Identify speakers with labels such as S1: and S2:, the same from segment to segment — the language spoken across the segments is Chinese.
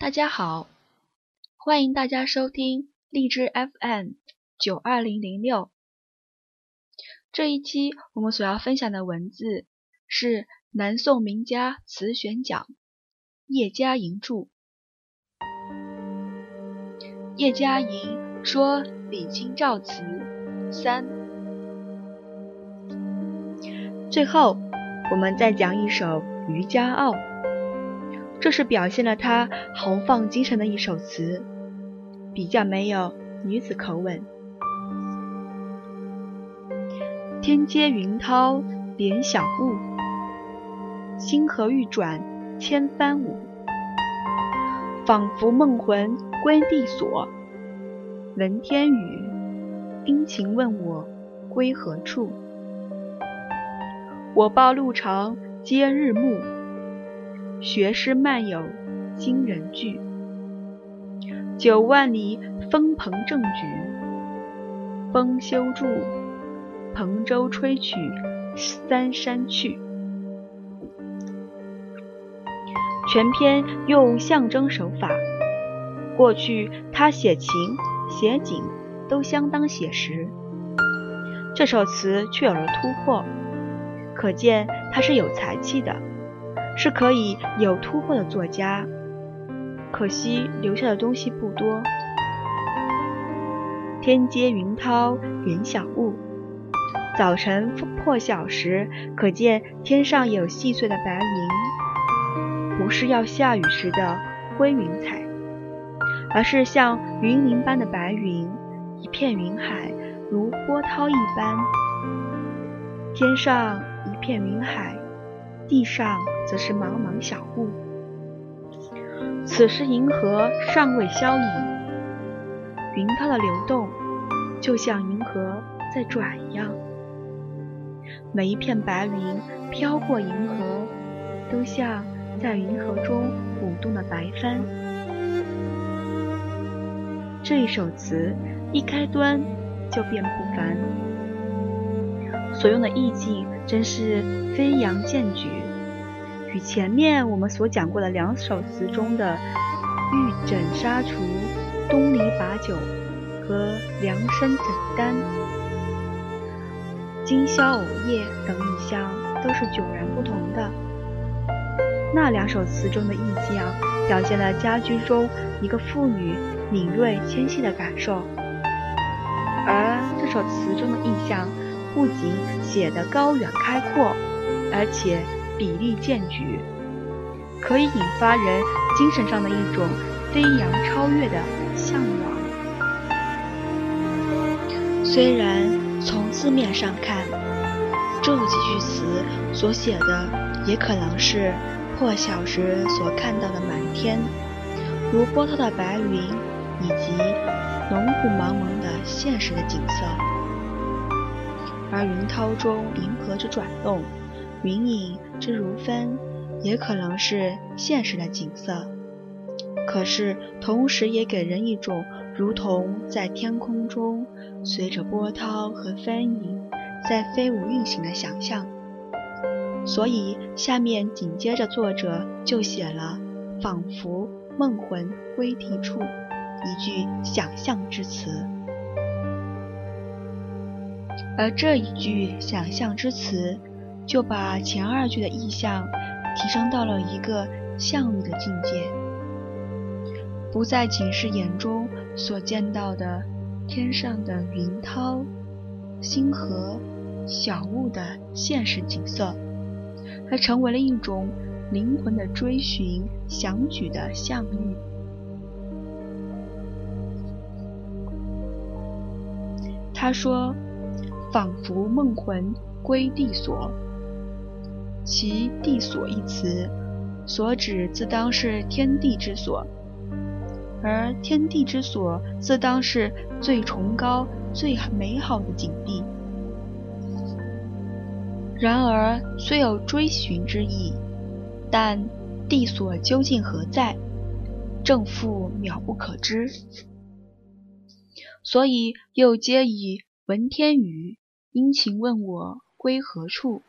S1: 大家好，欢迎大家收听荔枝 FM 九二零零六。这一期我们所要分享的文字是南宋名家词选讲，叶嘉莹著。叶嘉莹说李清照词三。最后，我们再讲一首《渔家傲》。这是表现了他豪放精神的一首词，比较没有女子口吻。天阶云涛连晓雾，星河欲转千帆舞。仿佛梦魂归地所，闻天语，殷勤问我归何处。我报路长皆日暮。学诗漫有惊人句，九万里风鹏正举，风休住，蓬舟吹取三山去。全篇用象征手法，过去他写情写景都相当写实，这首词却有了突破，可见他是有才气的。是可以有突破的作家，可惜留下的东西不多。天接云涛云小雾，早晨破晓时，可见天上有细碎的白云，不是要下雨时的灰云彩，而是像云林般的白云，一片云海如波涛一般，天上一片云海。地上则是茫茫小雾，此时银河尚未消隐，云涛的流动就像银河在转一样。每一片白云飘过银河，都像在银河中舞动的白帆。这一首词一开端就便不凡，所用的意境真是飞扬健举。与前面我们所讲过的两首词中的“玉枕纱厨，东篱把酒”和“凉生怎担，今宵偶夜”等意象都是迥然不同的。那两首词中的意象表现了家居中一个妇女敏锐纤细的感受，而这首词中的意象不仅写得高远开阔，而且。比例健举，可以引发人精神上的一种飞扬超越的向往。虽然从字面上看，这几句词所写的也可能是破晓时所看到的满天如波涛的白云，以及浓雾茫茫的现实的景色，而云涛中银河之转动。云影之如分，也可能是现实的景色，可是同时也给人一种如同在天空中随着波涛和帆影在飞舞运行的想象。所以下面紧接着作者就写了“仿佛梦魂归啼处”一句想象之词，而这一句想象之词。就把前二句的意象提升到了一个象喻的境界，不再仅是眼中所见到的天上的云涛、星河、小雾的现实景色，它成为了一种灵魂的追寻、想举的象喻。他说：“仿佛梦魂归地所。”其“地所”一词，所指自当是天地之所，而天地之所自当是最崇高、最美好的景地。然而，虽有追寻之意，但地所究竟何在，正负渺不可知。所以又皆以“闻天语，殷勤问我归何处”。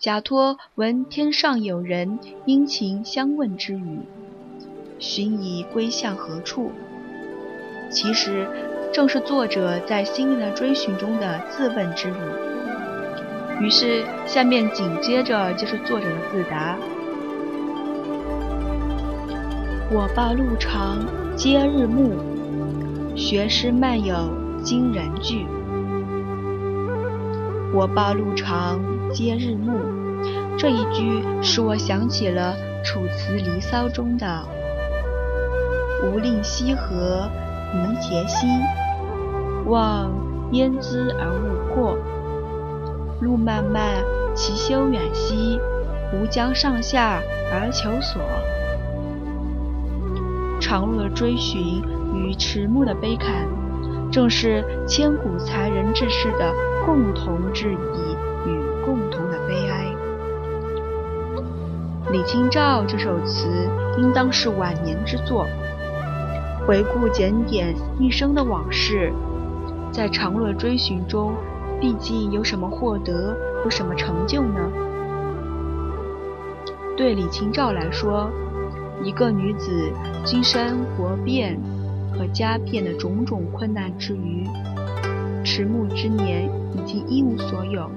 S1: 假托闻天上有人殷勤相问之语，寻已归向何处？其实，正是作者在心灵的追寻中的自问之语。于是，下面紧接着就是作者的自答：“我报路长皆日暮，学诗漫有惊人句。我报路长皆日暮。”这一句使我想起了《楚辞·离骚》中的“吾令西河泥洁兮，望焉滋而勿过。路漫漫其修远兮，吾将上下而求索。”长路的追寻与迟暮的悲叹，正是千古才人志士的共同质疑与共同的悲哀。李清照这首词应当是晚年之作。回顾检点一生的往事，在长乐追寻中，毕竟有什么获得，有什么成就呢？对李清照来说，一个女子经生活变和家变的种种困难之余，迟暮之年已经一无所有。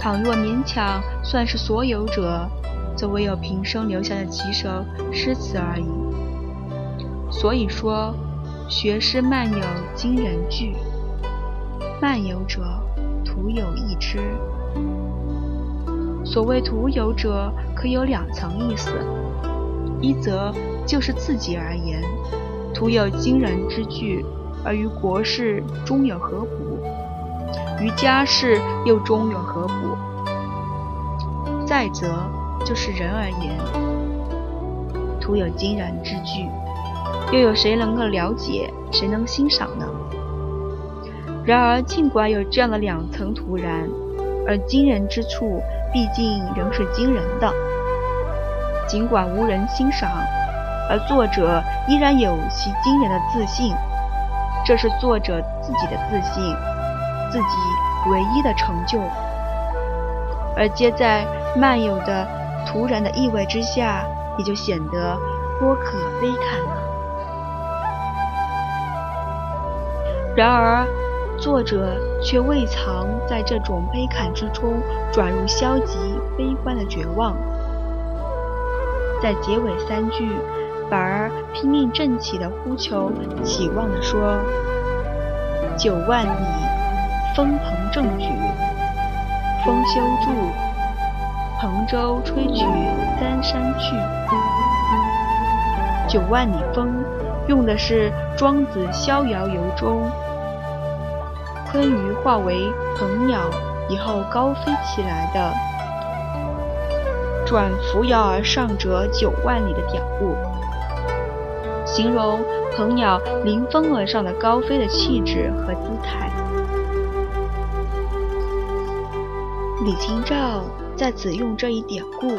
S1: 倘若勉强算是所有者，则唯有平生留下的几首诗词而已。所以说，学诗漫有惊人句。漫游者，徒有一之。所谓徒有者，可有两层意思：一则就是自己而言，徒有惊人之句，而于国事终有何补？于家事又终有何补？再则，就是人而言，徒有惊人之句，又有谁能够了解，谁能欣赏呢？然而，尽管有这样的两层徒然，而惊人之处，毕竟仍是惊人的。尽管无人欣赏，而作者依然有其惊人的自信，这是作者自己的自信，自己唯一的成就。而接在漫游的。突然的意外之下，也就显得颇可悲惨了。然而，作者却未藏在这种悲惨之中转入消极悲观的绝望，在结尾三句，反而拼命振起的呼求，期望的说：“九万里，风鹏正举，风休住。”彭州吹取三山去，九万里风，用的是庄子《逍遥游》中鲲鱼化为鹏鸟以后高飞起来的，转扶摇而上者九万里的典故，形容鹏鸟临风而上的高飞的气质和姿态。李清照。在此用这一典故，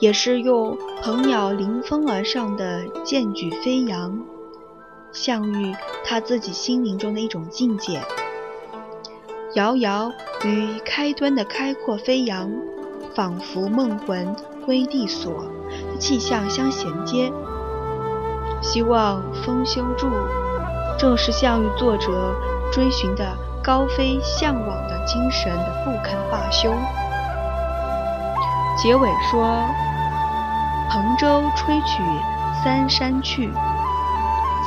S1: 也是用鹏鸟临风而上的剑举飞扬，象喻他自己心灵中的一种境界。遥遥与开端的开阔飞扬，仿佛梦魂归地所气象相衔接。希望风休住，正是项羽作者追寻的高飞向往的精神的不肯罢休。结尾说：“彭州吹曲三山去。”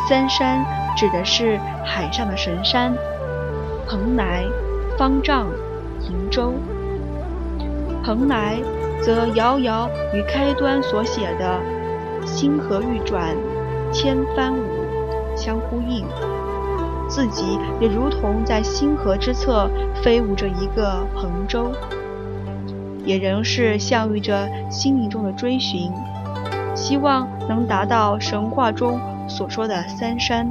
S1: 三山指的是海上的神山，蓬莱、方丈、瀛洲。蓬莱则遥遥与开端所写的“星河欲转千帆舞”相呼应，自己也如同在星河之侧飞舞着一个彭州。也仍是象喻着心灵中的追寻，希望能达到神话中所说的三山，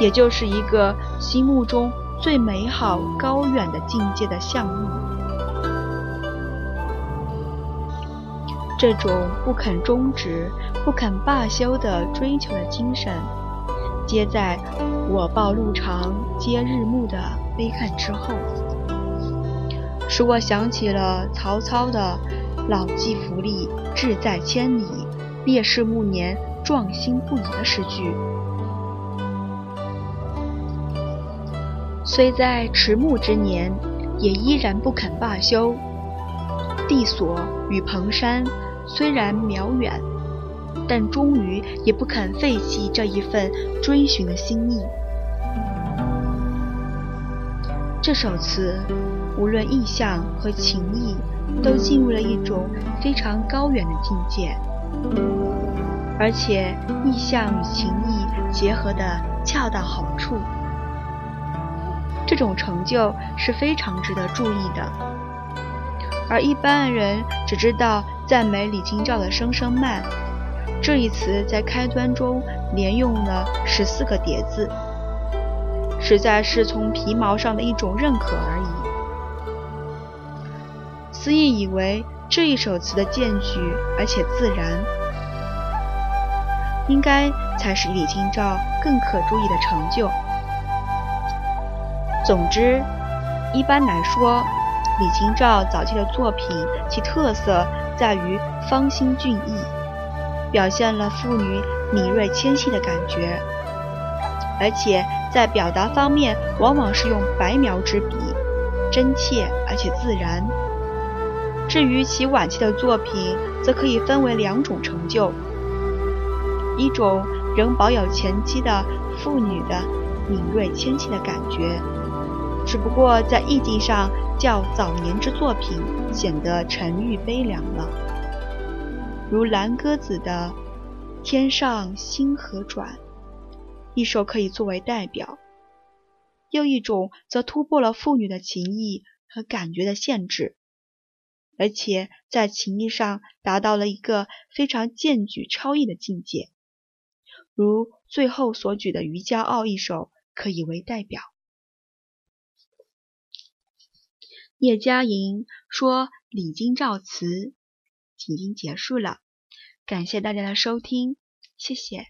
S1: 也就是一个心目中最美好、高远的境界的象目。这种不肯终止、不肯罢休的追求的精神，皆在“我报路长皆日暮”的悲叹之后。使我想起了曹操的“老骥伏枥，志在千里；烈士暮年壮心不已的诗句。虽在迟暮之年，也依然不肯罢休。地所与蓬山虽然渺远，但终于也不肯废弃这一份追寻的心意。这首词，无论意象和情意，都进入了一种非常高远的境界，而且意象与情意结合的恰到好处。这种成就是非常值得注意的，而一般人只知道赞美李清照的《声声慢》这一词，在开端中连用了十四个叠字，实在是从皮毛上的一种认可而已。司意以为这一首词的渐举而且自然，应该才是李清照更可注意的成就。总之，一般来说，李清照早期的作品其特色在于芳心俊逸，表现了妇女敏锐纤细的感觉，而且在表达方面往往是用白描之笔，真切而且自然。至于其晚期的作品，则可以分为两种成就：一种仍保有前期的妇女的敏锐纤细的感觉。只不过在意境上较早年之作品显得沉郁悲凉了，如蓝鸽子的《天上星河转》一首可以作为代表；又一种则突破了妇女的情意和感觉的限制，而且在情意上达到了一个非常健举超逸的境界，如最后所举的《渔家傲》一首可以为代表。叶嘉莹说：“李清照词已经结束了，感谢大家的收听，谢谢。”